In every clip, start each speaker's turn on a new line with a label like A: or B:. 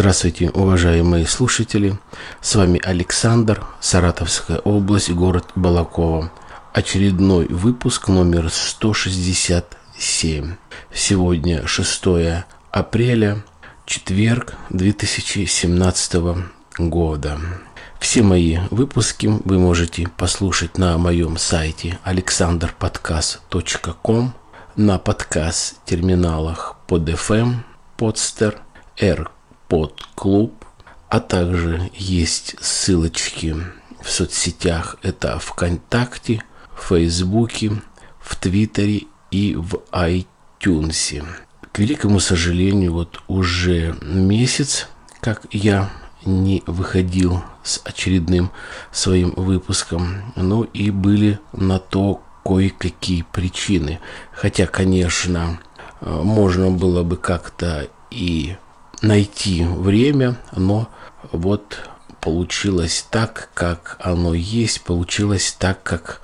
A: Здравствуйте, уважаемые слушатели. С вами Александр, Саратовская область, город Балакова. Очередной выпуск номер 167. Сегодня 6 апреля, четверг 2017 года. Все мои выпуски вы можете послушать на моем сайте alexanderpodcast.com, на подкаст-терминалах под FM, Podster, AirPod Club, а также есть ссылочки в соцсетях. Это ВКонтакте, в Фейсбуке, в Твиттере и в iTunes. К великому сожалению, вот уже месяц, как я не выходил с очередным своим выпуском. Ну и были на то кое-какие причины. Хотя, конечно, э, можно было бы как-то и найти время, но вот получилось так, как оно есть, получилось так, как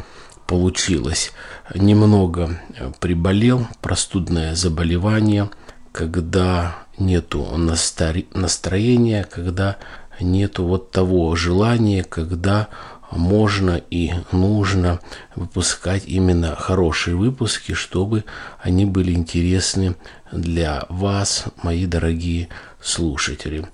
A: получилось. Немного приболел, простудное заболевание, когда нету настроения, когда нету вот того желания, когда можно и нужно выпускать именно хорошие выпуски, чтобы они были интересны для вас, мои дорогие слушатели.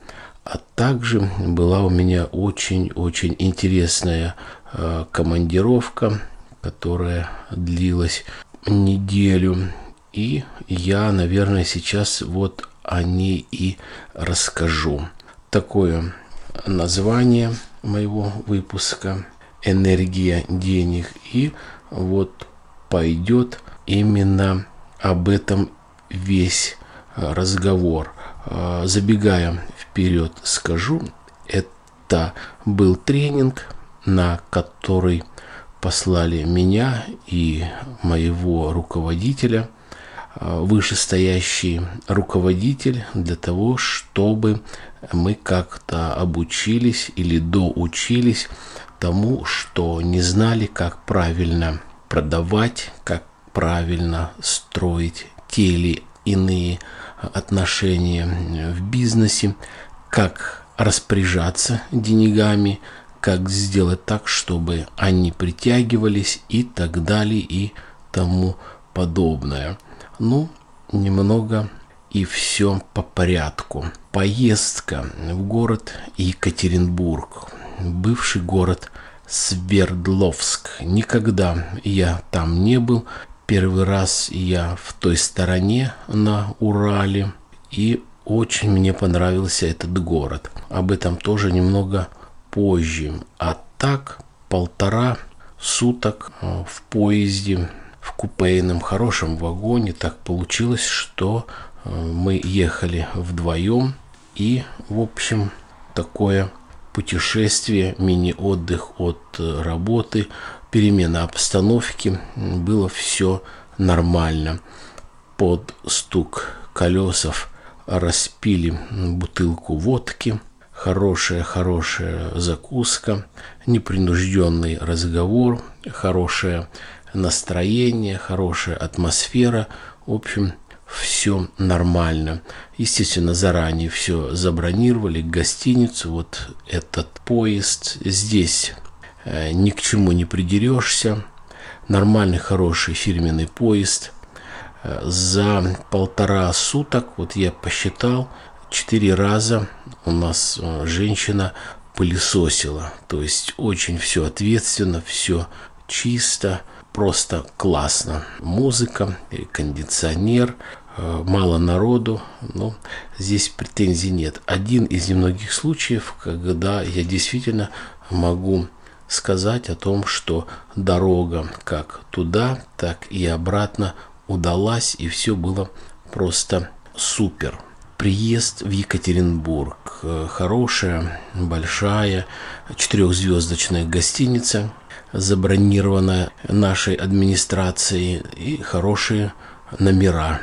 A: А также была у меня очень-очень интересная э, командировка, которая длилась неделю. И я, наверное, сейчас вот о ней и расскажу. Такое название моего выпуска «Энергия денег». И вот пойдет именно об этом весь разговор. Забегая вперед, скажу, это был тренинг, на который послали меня и моего руководителя – Э, вышестоящий руководитель для того, чтобы мы как-то обучились или доучились тому, что не знали, как правильно продавать, как правильно строить те или иные отношения в бизнесе, как распоряжаться деньгами, как сделать так, чтобы они притягивались и так далее и тому подобное. Ну, немного и все по порядку. Поездка в город Екатеринбург, бывший город Свердловск. Никогда я там не был. Первый раз я в той стороне на Урале. И очень мне понравился этот город. Об этом тоже немного позже. А так полтора суток э, в поезде в купейном хорошем вагоне. Так получилось, что э, мы ехали вдвоем. И, в общем, такое путешествие, мини-отдых от э, работы, перемена обстановки, было все нормально. Под стук колесов распили бутылку водки, хорошая-хорошая закуска, непринужденный разговор, хорошая настроение, хорошая атмосфера. В общем, все нормально. Естественно, заранее все забронировали, гостиницу, вот этот поезд. Здесь ни к чему не придерешься. Нормальный, хороший фирменный поезд. Э, за полтора суток, вот я посчитал, четыре раза у нас э, женщина пылесосила. То есть очень все ответственно, все чисто просто классно. Музыка, кондиционер, э, мало народу, но здесь претензий нет. Один из немногих случаев, когда я действительно могу сказать о том, что дорога как туда, так и обратно удалась, и все было просто супер. Приезд в Екатеринбург. Э, хорошая, большая, четырехзвездочная гостиница, забронировано нашей администрацией и хорошие номера.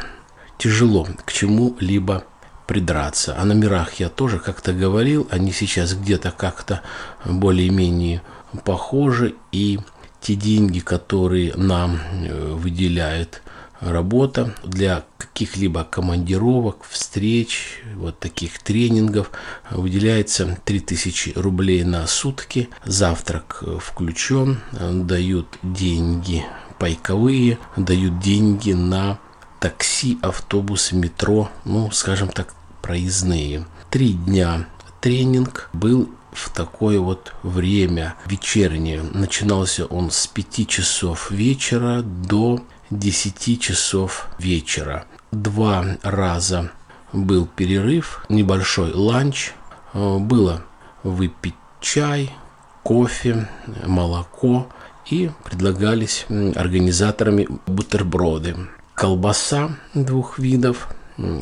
A: Тяжело к чему-либо придраться. О номерах я тоже как-то говорил, они сейчас где-то как-то более-менее похожи, и те деньги, которые нам э, выделяет работа для каких-либо командировок, встреч, вот таких тренингов выделяется 3000 рублей на сутки, завтрак включен, дают деньги пайковые, дают деньги на такси, автобус, метро, ну, скажем так, проездные. Три дня тренинг был в такое вот время вечернее. Начинался он с 5 часов вечера до 10 часов вечера. Два раза был перерыв, небольшой ланч. Э, было выпить чай, кофе, молоко и предлагались организаторами бутерброды. Колбаса двух видов,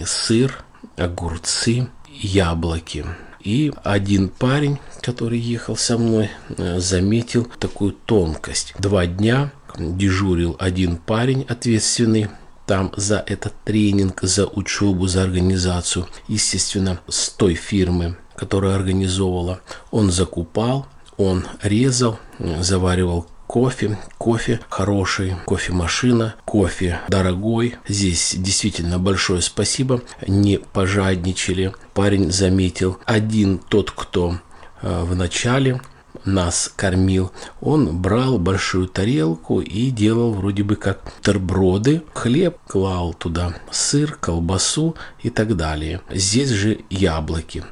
A: сыр, огурцы, яблоки. И один парень, который ехал со мной, э, заметил такую тонкость. Два дня дежурил один парень ответственный там за этот тренинг, за учебу, за организацию, естественно, с той фирмы, которая организовывала. Он закупал, он резал, заваривал кофе, кофе хороший, кофемашина, кофе дорогой. Здесь действительно большое спасибо, не пожадничали. Парень заметил, один тот, кто э, в начале нас кормил, он брал большую тарелку и делал вроде бы как терброды, хлеб, клал туда сыр, колбасу и так далее. Здесь же яблоки.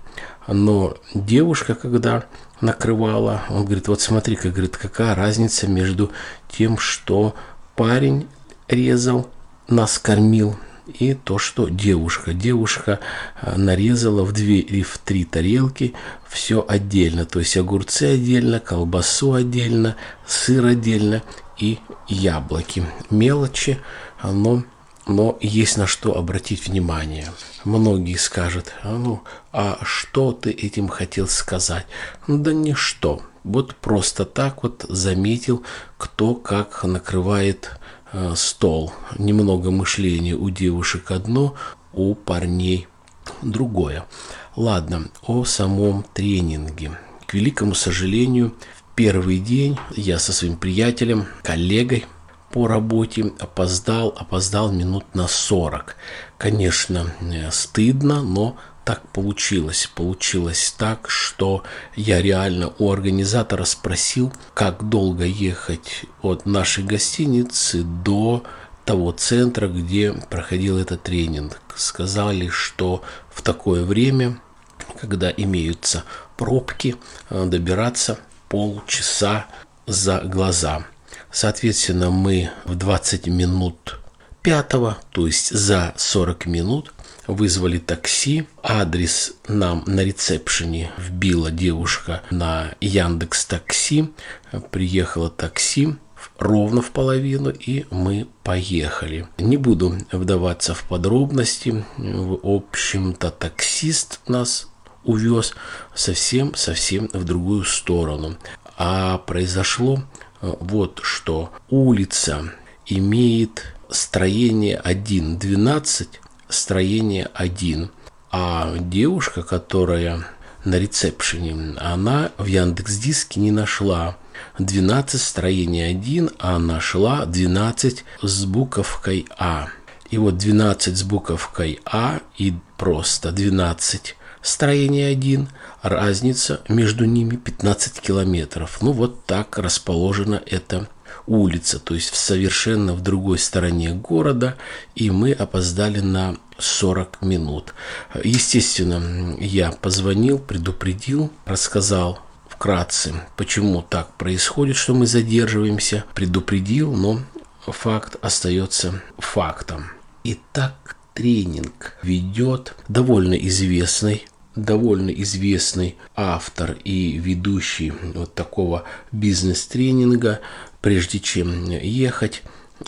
A: Но девушка, когда накрывала, он говорит, вот смотри, как говорит, какая разница между тем, что парень резал, нас кормил, и то, что девушка. Девушка э, нарезала в две или в три тарелки все отдельно. То есть огурцы отдельно, колбасу отдельно, сыр отдельно и яблоки. Мелочи, но, но есть на что обратить внимание. Многие скажут, а ну, а что ты этим хотел сказать? Да ничто. Вот просто так вот заметил, кто как накрывает Э, стол. Немного мышления у девушек одно, у парней другое. Ладно, о самом тренинге. К великому сожалению, в первый день я со своим приятелем, коллегой по работе опоздал, опоздал минут на 40. Конечно, э, стыдно, но так получилось. Получилось так, что я реально у организатора спросил, как долго ехать от нашей гостиницы до того центра, где проходил этот тренинг. Сказали, что в такое время, когда имеются пробки, э, добираться полчаса за глаза. Соответственно, мы в 20 минут пятого, то есть за 40 минут вызвали такси. Адрес нам на ресепшене вбила девушка на Яндекс Такси. Приехало такси ровно в половину, и мы поехали. Не буду вдаваться в подробности. В общем-то, таксист нас увез совсем-совсем в другую сторону. А произошло вот что. Улица имеет строение 1.12 строение 1. А девушка, которая на ресепшене, она в Яндекс Диске не нашла 12 строение 1, а нашла 12 с буковкой А. И вот 12 с буковкой А и просто 12 строение 1, разница между ними 15 километров. Ну вот так расположена эта улица, то есть совершенно в другой стороне города, и мы опоздали на 40 минут. Естественно, я позвонил, предупредил, рассказал вкратце, почему так происходит, что мы задерживаемся, предупредил, но факт остается фактом. Итак, тренинг ведет довольно известный довольно известный автор и ведущий вот такого бизнес-тренинга Прежде чем ехать,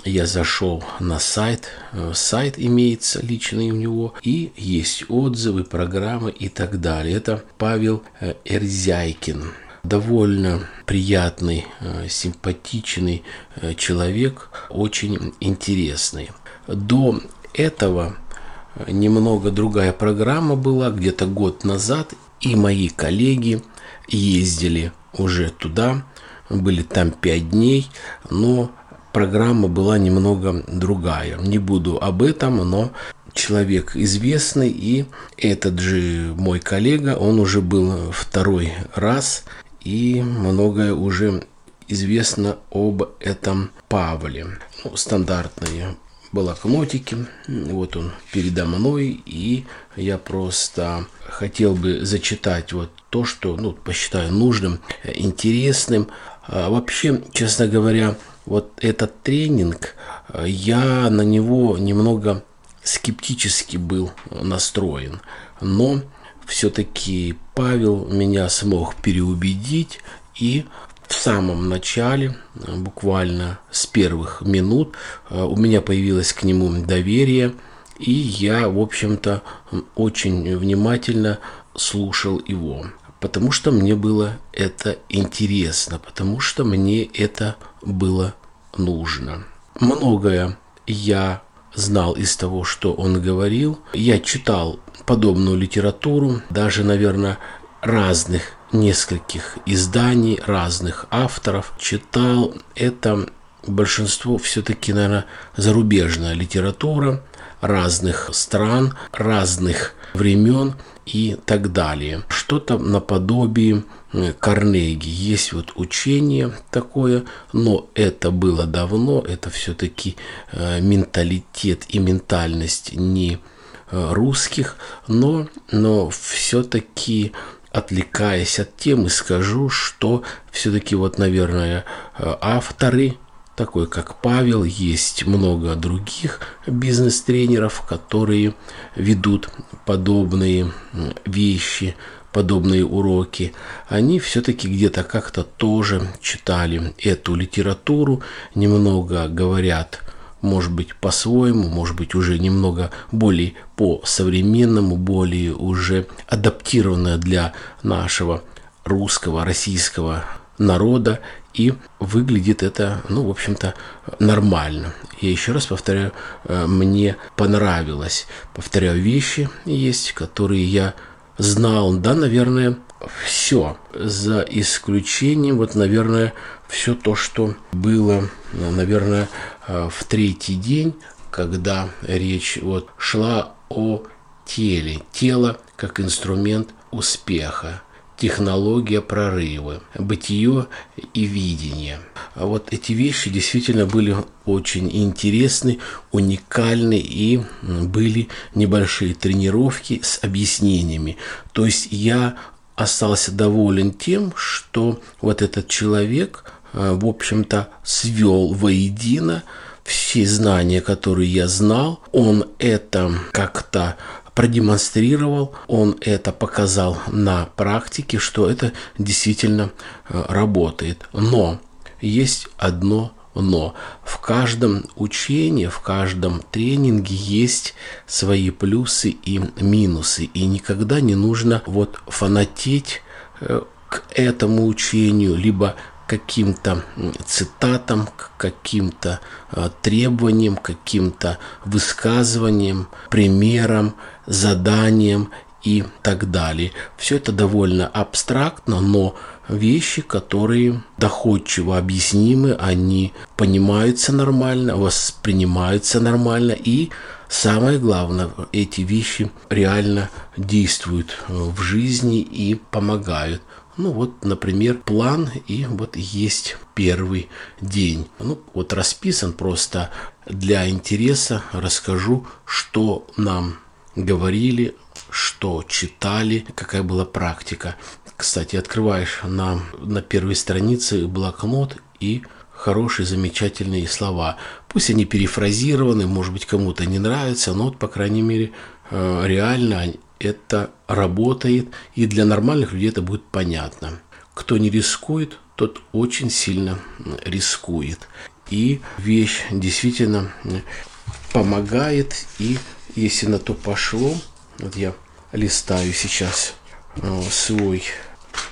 A: я зашел на сайт, сайт имеется личный у него, и есть отзывы, программы и так далее. Это Павел э, Эрзяйкин. Довольно приятный, э, симпатичный э, человек, очень интересный. До этого немного другая программа была, где-то год назад, и мои коллеги ездили уже туда, были там пять дней, но программа была немного другая. Не буду об этом, но человек известный, и этот же мой коллега, он уже был второй раз, и многое уже известно об этом Павле. Ну, стандартные блокнотики. Вот он передо мной, и я просто хотел бы зачитать вот то, что ну, посчитаю нужным, интересным. А вообще, честно говоря, вот этот тренинг, я на него немного скептически был настроен. Но все-таки Павел меня смог переубедить и в самом начале, буквально с первых минут, у меня появилось к нему доверие, и я, в общем-то, очень внимательно слушал его, потому что мне было это интересно, потому что мне это было нужно. Многое я знал из того, что он говорил. Я читал подобную литературу, даже, наверное, разных нескольких изданий, разных авторов. Читал это большинство все-таки, наверное, зарубежная литература разных стран, разных времен и так далее. Что-то наподобие Карнеги. Есть вот учение такое, но это было давно, это все-таки э, менталитет и ментальность не э, русских, но, но все-таки отвлекаясь от темы, скажу, что все-таки вот, наверное, э, авторы такой как Павел, есть много других бизнес-тренеров, которые ведут подобные вещи, подобные уроки, они все-таки где-то как-то тоже читали эту литературу, немного говорят, может быть, по-своему, может быть, уже немного более по-современному, более уже адаптированное для нашего русского, российского народа, и выглядит это, ну, в общем-то, нормально. Я еще раз повторяю, э, мне понравилось. Повторяю, вещи есть, которые я знал, да, наверное, все, за исключением, вот, наверное, все то, что было, наверное, э, в третий день, когда речь вот шла о теле, тело как инструмент успеха технология прорыва, бытие и видение. А вот эти вещи действительно были очень интересны, уникальны и были небольшие тренировки с объяснениями. То есть я остался доволен тем, что вот этот человек, в общем-то, свел воедино все знания, которые я знал, он это как-то продемонстрировал, он это показал на практике, что это действительно э, работает. Но есть одно но. В каждом учении, в каждом тренинге есть свои плюсы и минусы. И никогда не нужно вот фанатеть э, к этому учению, либо каким-то цитатам, к каким-то э, требованиям, каким-то высказываниям, примерам, заданиям и так далее. Все это довольно абстрактно, но вещи, которые доходчиво объяснимы, они понимаются нормально, воспринимаются нормально и Самое главное, эти вещи реально действуют в жизни и помогают. Ну вот, например, план и вот есть первый день. Ну вот расписан просто для интереса. Расскажу, что нам говорили, что читали, какая была практика. Кстати, открываешь на, на первой странице блокнот и хорошие, замечательные слова. Пусть они перефразированы, может быть, кому-то не нравятся, но вот, по крайней мере, э, реально это работает, и для нормальных людей это будет понятно. Кто не рискует, тот очень сильно рискует. И вещь действительно помогает, и если на то пошло, вот я листаю сейчас э, свой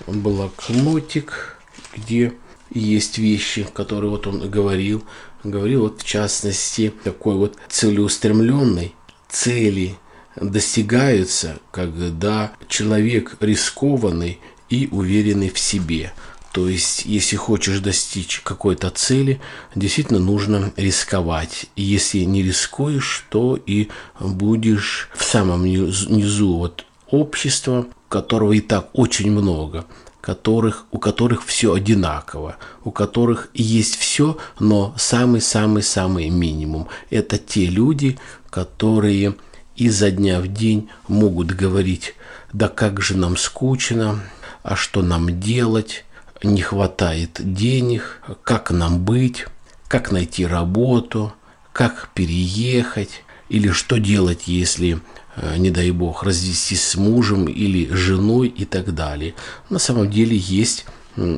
A: блокнотик, где есть вещи, которые вот он говорил. Говорил вот в частности такой вот целеустремленной цели достигаются, когда человек рискованный и уверенный в себе. То есть, если хочешь достичь какой-то цели, действительно нужно рисковать. Если не рискуешь, то и будешь в самом низу вот общества, которого и так очень много, которых, у которых все одинаково, у которых есть все, но самый-самый-самый минимум. Это те люди, которые изо дня в день могут говорить, да как же нам скучно, а что нам делать, не хватает денег, как нам быть, как найти работу, как переехать, или что делать, если, э, не дай бог, развестись с мужем или женой и так далее. На самом деле есть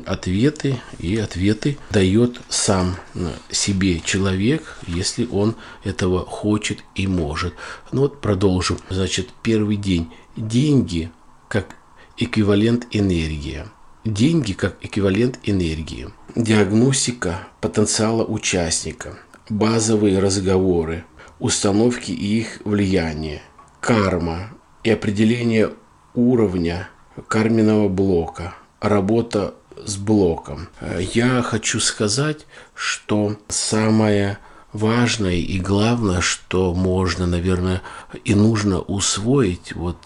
A: ответы, и ответы дает сам э, себе человек, если он этого хочет и может. Ну вот продолжим. Значит, первый день. Деньги как эквивалент энергии. Деньги как эквивалент энергии. Диагностика потенциала участника. Базовые разговоры. Установки и их влияние. Карма и определение уровня карменного блока. Работа с блоком. Я хочу сказать, что самое важное и главное, что можно, наверное, и нужно усвоить вот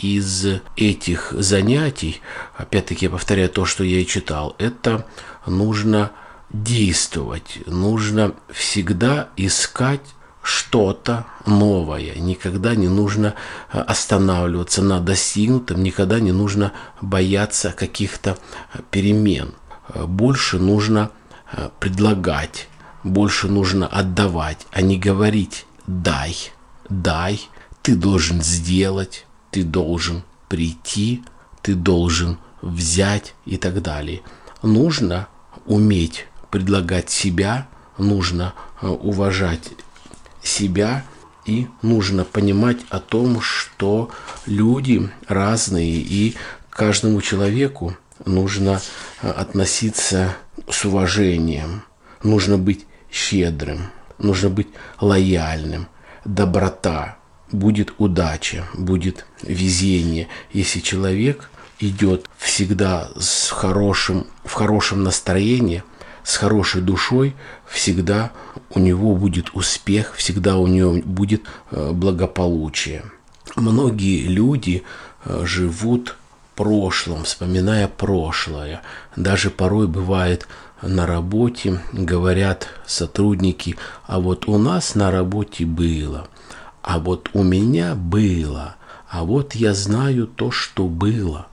A: из этих занятий, опять-таки я повторяю то, что я и читал, это нужно действовать, нужно всегда искать что-то новое. Никогда не нужно останавливаться на достигнутом, никогда не нужно бояться каких-то перемен. Больше нужно предлагать, больше нужно отдавать, а не говорить «дай, дай, ты должен сделать, ты должен прийти, ты должен взять и так далее. Нужно уметь предлагать себя, нужно э, уважать себя и нужно понимать о том, что люди разные и каждому человеку нужно э, относиться с уважением, нужно быть щедрым, нужно быть лояльным, доброта, будет удача, будет везение, если человек идет всегда с хорошим, в хорошем настроении, с хорошей душой, всегда у него будет успех, всегда у него будет э, благополучие. Многие люди э, живут прошлым, вспоминая прошлое. Даже порой бывает на работе, говорят сотрудники, а вот у нас на работе было – а вот у меня было, а вот я знаю то, что было.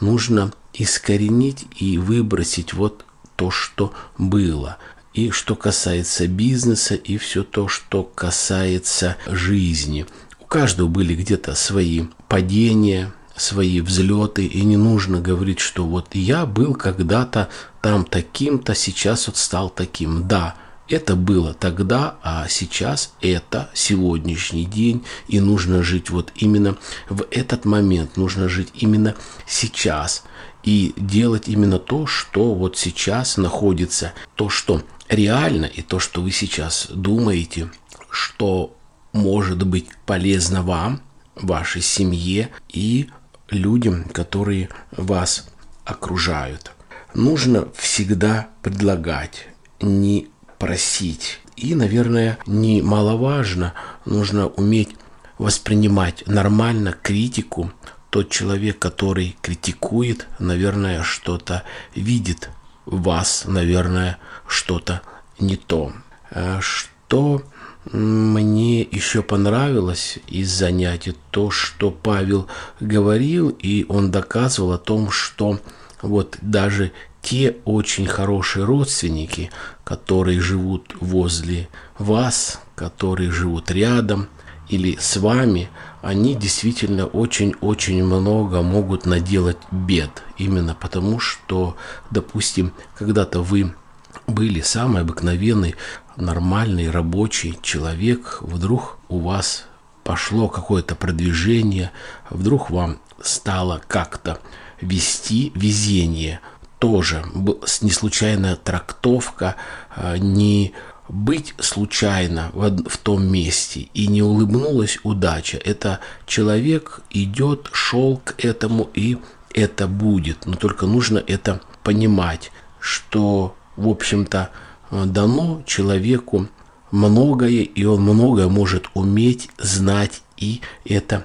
A: Нужно искоренить и выбросить вот то, что было. И что касается бизнеса, и все то, что касается жизни. У каждого были где-то свои падения, свои взлеты, и не нужно говорить, что вот я был когда-то там таким-то, сейчас вот стал таким. Да, это было тогда, а сейчас это сегодняшний день, и нужно жить вот именно в этот момент, нужно жить именно сейчас и делать именно то, что вот сейчас находится, то, что реально и то, что вы сейчас думаете, что может быть полезно вам, вашей семье и людям, которые вас окружают. Нужно всегда предлагать, не просить. И, наверное, немаловажно, нужно уметь воспринимать нормально критику. Тот человек, который критикует, наверное, что-то видит в вас, наверное, что-то не то. А что мне еще понравилось из занятий то, что Павел говорил, и он доказывал о том, что вот даже те очень хорошие родственники, которые живут возле вас, которые живут рядом или с вами, они действительно очень-очень много могут наделать бед. Именно потому, что, допустим, когда-то вы были самый обыкновенный, нормальный, рабочий человек, вдруг у вас пошло какое-то продвижение, вдруг вам стало как-то вести везение – тоже не случайная трактовка, а, не быть случайно в, в том месте и не улыбнулась удача. Это человек идет, шел к этому и это будет. Но только нужно это понимать. что, в общем-то, дано человеку многое, и он многое может уметь, знать и это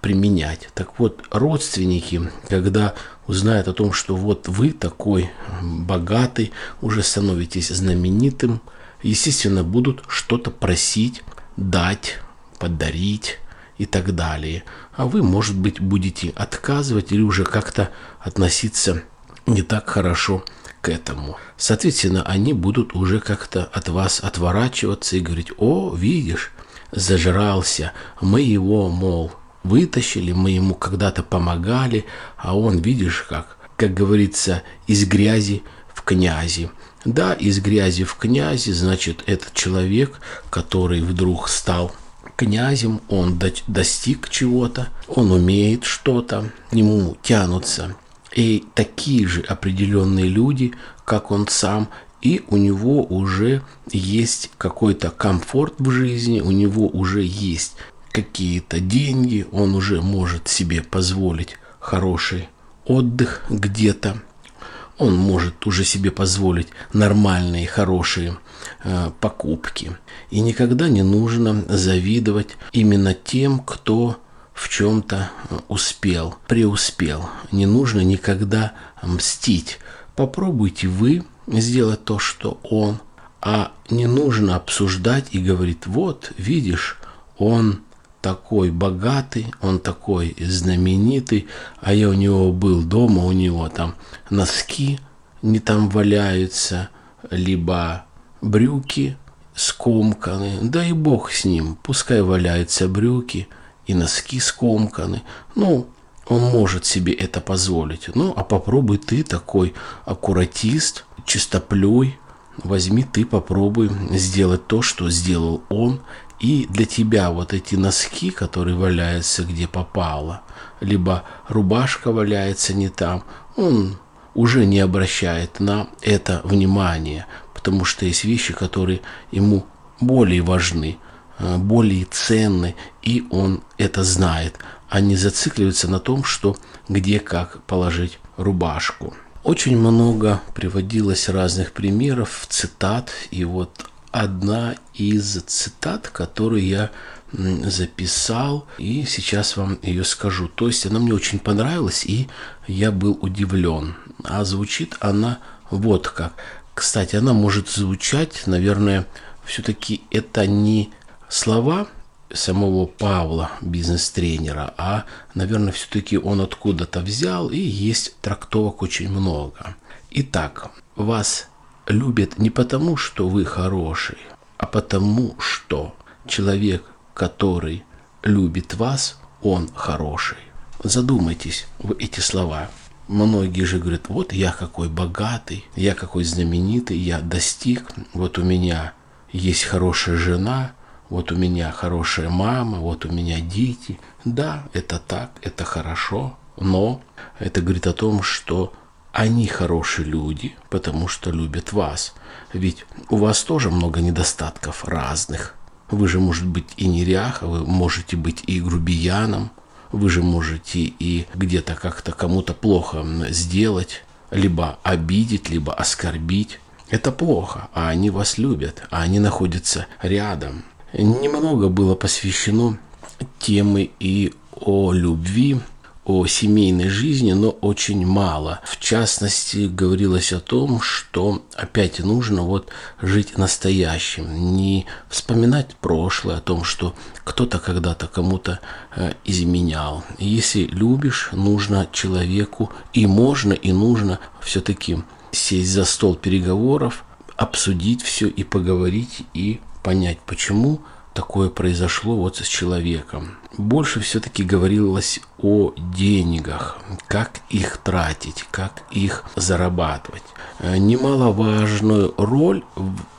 A: применять. Так вот, родственники, когда узнают о том, что вот вы такой богатый, уже становитесь знаменитым, естественно, будут что-то просить, дать, подарить и так далее. А вы, может быть, будете отказывать или уже как-то относиться не так хорошо к этому. Соответственно, они будут уже как-то от вас отворачиваться и говорить, о, видишь, зажрался, мы его, мол, вытащили, мы ему когда-то помогали, а он, видишь, как, как говорится, из грязи в князи. Да, из грязи в князи, значит, этот человек, который вдруг стал князем, он достиг чего-то, он умеет что-то, к нему тянутся. И такие же определенные люди, как он сам, и у него уже есть какой-то комфорт в жизни, у него уже есть какие-то деньги, он уже может себе позволить хороший отдых где-то, он может уже себе позволить нормальные, хорошие э, покупки. И никогда не нужно завидовать именно тем, кто в чем-то э, успел, преуспел. Не нужно никогда мстить. Попробуйте вы сделать то, что он, а не нужно обсуждать и говорить, вот, видишь, он такой богатый, он такой знаменитый, а я у него был дома, у него там носки не там валяются, либо брюки скомканы, да и бог с ним, пускай валяются брюки и носки скомканы, ну, он может себе это позволить. Ну, а попробуй ты такой аккуратист, чистоплюй, возьми ты, попробуй сделать то, что сделал он, и для тебя вот эти носки, которые валяются где попало, либо рубашка валяется не там, он уже не обращает на это внимания, потому что есть вещи, которые ему более важны, э, более ценны, и он это знает, а не зацикливается на том, что где как положить рубашку. Очень много приводилось разных примеров, цитат, и вот одна из цитат, которую я записал, и сейчас вам ее скажу. То есть она мне очень понравилась, и я был удивлен. А звучит она вот как. Кстати, она может звучать, наверное, все-таки это не слова самого Павла, бизнес-тренера, а, наверное, все-таки он откуда-то взял, и есть трактовок очень много. Итак, вас любят не потому, что вы хороший, а потому, что человек, который любит вас, он хороший. Задумайтесь в эти слова. Многие же говорят, вот я какой богатый, я какой знаменитый, я достиг, вот у меня есть хорошая жена, вот у меня хорошая мама, вот у меня дети. Да, это так, это хорошо, но это говорит о том, что они хорошие люди, потому что любят вас. Ведь у вас тоже много недостатков разных. Вы же, может быть, и неряха, вы можете быть и грубияном, вы же можете и где-то как-то кому-то плохо сделать, либо обидеть, либо оскорбить. Это плохо, а они вас любят, а они находятся рядом. Немного было посвящено темы и о любви, о семейной жизни, но очень мало. В частности, говорилось о том, что опять нужно вот жить настоящим, не вспоминать прошлое, о том, что кто-то когда-то кому-то э, изменял. Если любишь, нужно человеку и можно, и нужно все-таки сесть за стол переговоров, обсудить все и поговорить, и понять, почему такое произошло вот с человеком. Больше все-таки говорилось о деньгах, как их тратить, как их зарабатывать. Э, немаловажную роль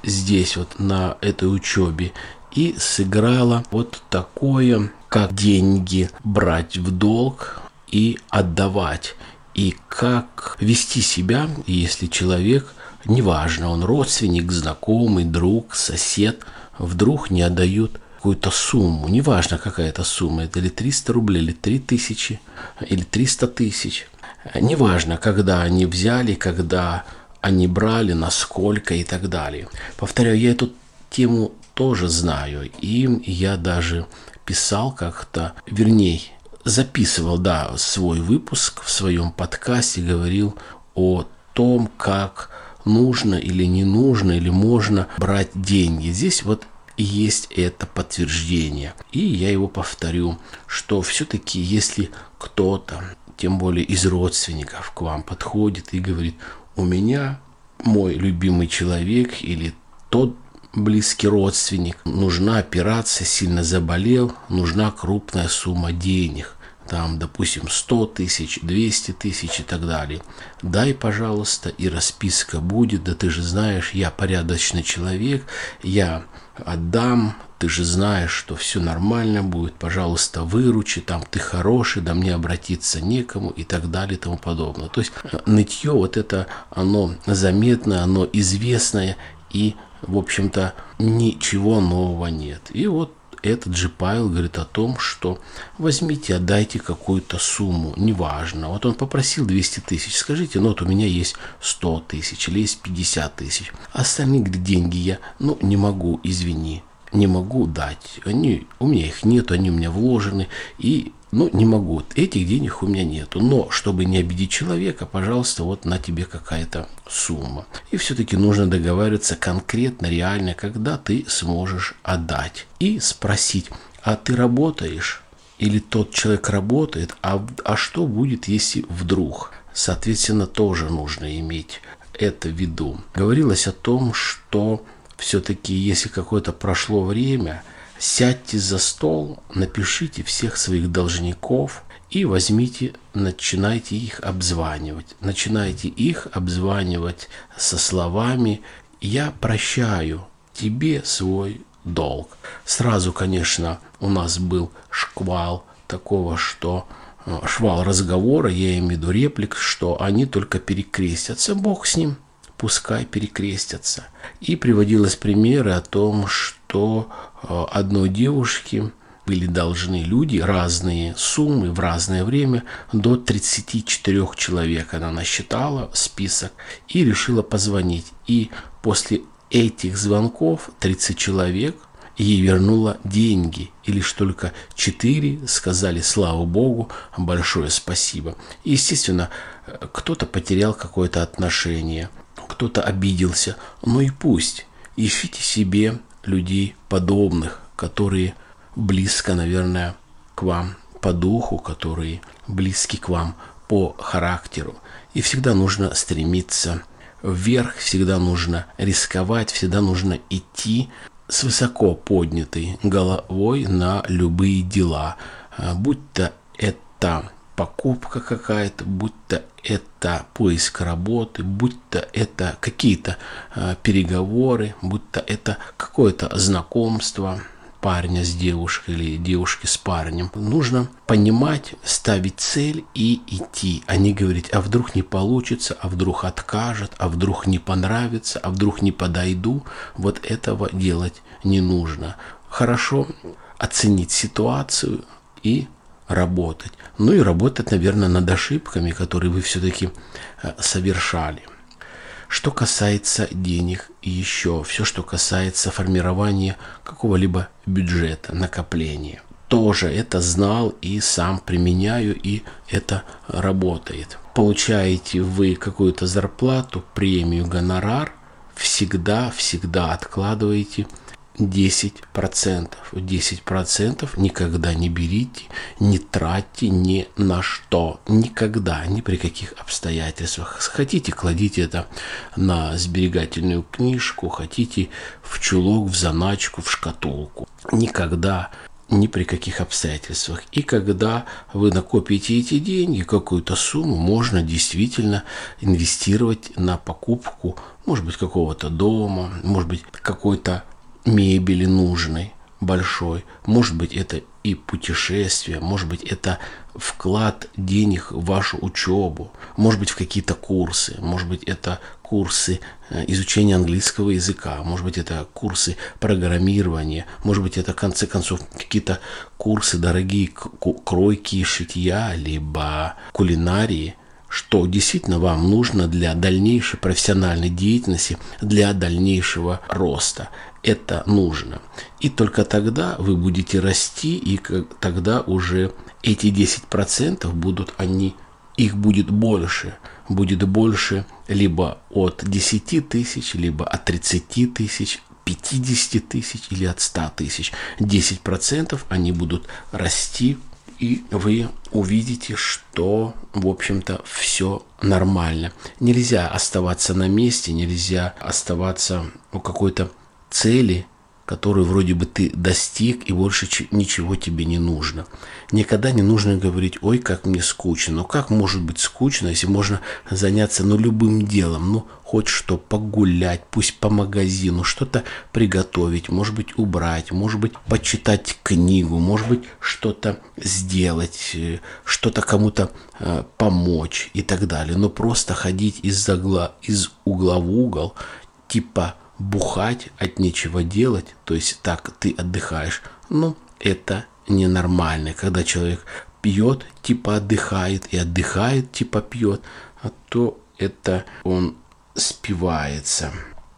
A: здесь вот на этой учебе и сыграла вот такое, как деньги брать в долг и отдавать, и как вести себя, если человек, неважно, он родственник, знакомый, друг, сосед – вдруг не отдают какую-то сумму, неважно какая это сумма, это или 300 рублей, или 3000, или 300 тысяч. Неважно, когда они взяли, когда они брали, насколько и так далее. Повторяю, я эту тему тоже знаю, и я даже писал как-то, вернее, записывал, да, свой выпуск в своем подкасте, говорил о том, как нужно или не нужно, или можно брать деньги. Здесь вот есть это подтверждение. И я его повторю, что все-таки если кто-то, тем более из родственников, к вам подходит и говорит, у меня мой любимый человек или тот близкий родственник, нужна операция, сильно заболел, нужна крупная сумма денег там, допустим, 100 тысяч, 200 тысяч и так далее. Дай, пожалуйста, и расписка будет, да ты же знаешь, я порядочный человек, я отдам, ты же знаешь, что все нормально будет, пожалуйста, выручи, там ты хороший, да мне обратиться некому и так далее и тому подобное. То есть нытье вот это, оно заметное, оно известное и, в общем-то, ничего нового нет. И вот этот же Павел говорит о том, что возьмите, отдайте какую-то сумму, неважно. Вот он попросил 200 тысяч, скажите, ну вот у меня есть 100 тысяч или есть 50 тысяч. Остальные говорит, деньги я, ну, не могу, извини, не могу дать. Они, у меня их нет, они у меня вложены, и ну, не могу, этих денег у меня нету. Но, чтобы не обидеть человека, пожалуйста, вот на тебе какая-то сумма. И все-таки нужно договариваться конкретно, реально, когда ты сможешь отдать. И спросить, а ты работаешь? Или тот человек работает, а, а что будет, если вдруг? Соответственно, тоже нужно иметь это в виду. Говорилось о том, что все-таки, если какое-то прошло время – Сядьте за стол, напишите всех своих должников и возьмите, начинайте их обзванивать. Начинайте их обзванивать со словами «Я прощаю тебе свой долг». Сразу, конечно, у нас был шквал такого, что э, швал разговора, я имею в виду реплик, что они только перекрестятся, Бог с ним, пускай перекрестятся. И приводилось примеры о том, что одной девушке были должны люди разные суммы в разное время до 34 человек. Она насчитала список и решила позвонить. И после этих звонков 30 человек ей вернула деньги. И лишь только 4 сказали слава Богу, большое спасибо. И, естественно, кто-то потерял какое-то отношение, кто-то обиделся. Ну и пусть. Ищите себе людей подобных, которые близко, наверное, к вам по духу, которые близки к вам по характеру. И всегда нужно стремиться вверх, всегда нужно рисковать, всегда нужно идти с высоко поднятой головой на любые дела, а, будь то это покупка какая-то, будь то это поиск работы, будь то это какие-то э, переговоры, будь то это какое-то знакомство парня с девушкой или девушки с парнем. Нужно понимать, ставить цель и идти, а не говорить, а вдруг не получится, а вдруг откажет, а вдруг не понравится, а вдруг не подойду. Вот этого делать не нужно. Хорошо оценить ситуацию и работать. Ну и работать, наверное, над ошибками, которые вы все-таки э, совершали. Что касается денег и еще все, что касается формирования какого-либо бюджета, накопления. Тоже это знал и сам применяю, и это работает. Получаете вы какую-то зарплату, премию, гонорар, всегда-всегда откладываете 10%. 10% никогда не берите, не тратьте ни на что. Никогда, ни при каких обстоятельствах. Хотите, кладите это на сберегательную книжку, хотите в чулок, в заначку, в шкатулку. Никогда ни при каких обстоятельствах. И когда вы накопите эти деньги, какую-то сумму, можно действительно инвестировать на покупку, может быть, какого-то дома, может быть, какой-то мебели нужной, большой. Может быть, это и путешествие, может быть, это вклад денег в вашу учебу, может быть, в какие-то курсы, может быть, это курсы э, изучения английского языка, может быть, это курсы программирования, может быть, это, в конце концов, какие-то курсы дорогие кройки, шитья, либо кулинарии. что действительно вам нужно для дальнейшей профессиональной деятельности, для дальнейшего роста. Это нужно. И только тогда вы будете расти, и тогда уже эти 10% будут они, их будет больше. Будет больше либо от 10 тысяч, либо от 30 тысяч, 50 тысяч или от 100 тысяч. 10% они будут расти и вы увидите, что, в общем-то, все нормально. Нельзя оставаться на месте, нельзя оставаться у какой-то цели, которую вроде бы ты достиг и больше ничего тебе не нужно. Никогда не нужно говорить, ой, как мне скучно. Но как может быть скучно, если можно заняться ну, любым делом, ну, хоть что, погулять, пусть по магазину, что-то приготовить, может быть, убрать, может быть, почитать книгу, может быть, что-то сделать, э, что-то кому-то э, помочь и так далее. Но просто ходить из, угла, из угла в угол, типа бухать от нечего делать, то есть так ты отдыхаешь, ну, это ненормально, когда человек пьет, типа отдыхает, и отдыхает, типа пьет, а то это он спивается.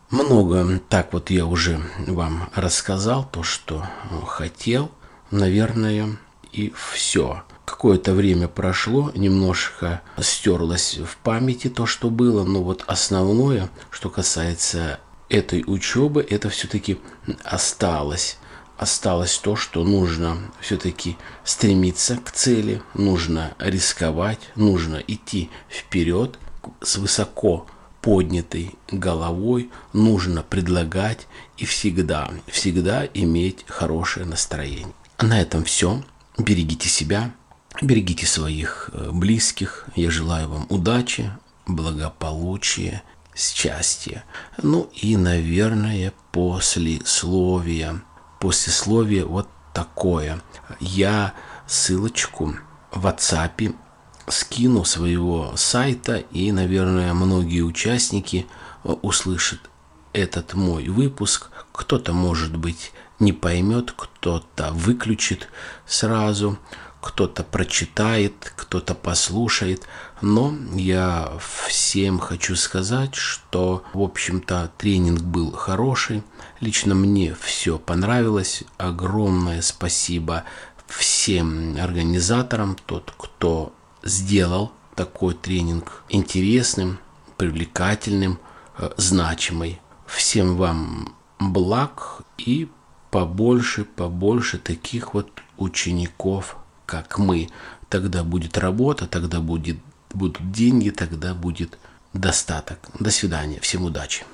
A: Много так вот я уже вам рассказал, то, что хотел, наверное, и все. Какое-то время прошло, немножко стерлось в памяти то, что было, но вот основное, что касается этой учебы, это все-таки осталось. Осталось то, что нужно все-таки стремиться к цели, нужно рисковать, нужно идти вперед с высоко поднятой головой, нужно предлагать и всегда, всегда иметь хорошее настроение. На этом все. Берегите себя, берегите своих э, близких. Я желаю вам удачи, благополучия счастья. Ну и, наверное, послесловие. Послесловие вот такое. Я ссылочку в WhatsApp скину своего сайта, и, наверное, многие участники э, услышат этот мой выпуск. Кто-то, может быть, не поймет, кто-то выключит сразу кто-то прочитает, кто-то послушает, но я всем хочу сказать, что, в общем-то, тренинг был хороший. Лично мне все понравилось. Огромное спасибо всем организаторам, тот, кто сделал такой тренинг интересным, привлекательным, э, значимый. Всем вам благ и побольше, побольше таких вот учеников как мы. Тогда будет работа, тогда будет, будут деньги, тогда будет достаток. До свидания. Всем удачи.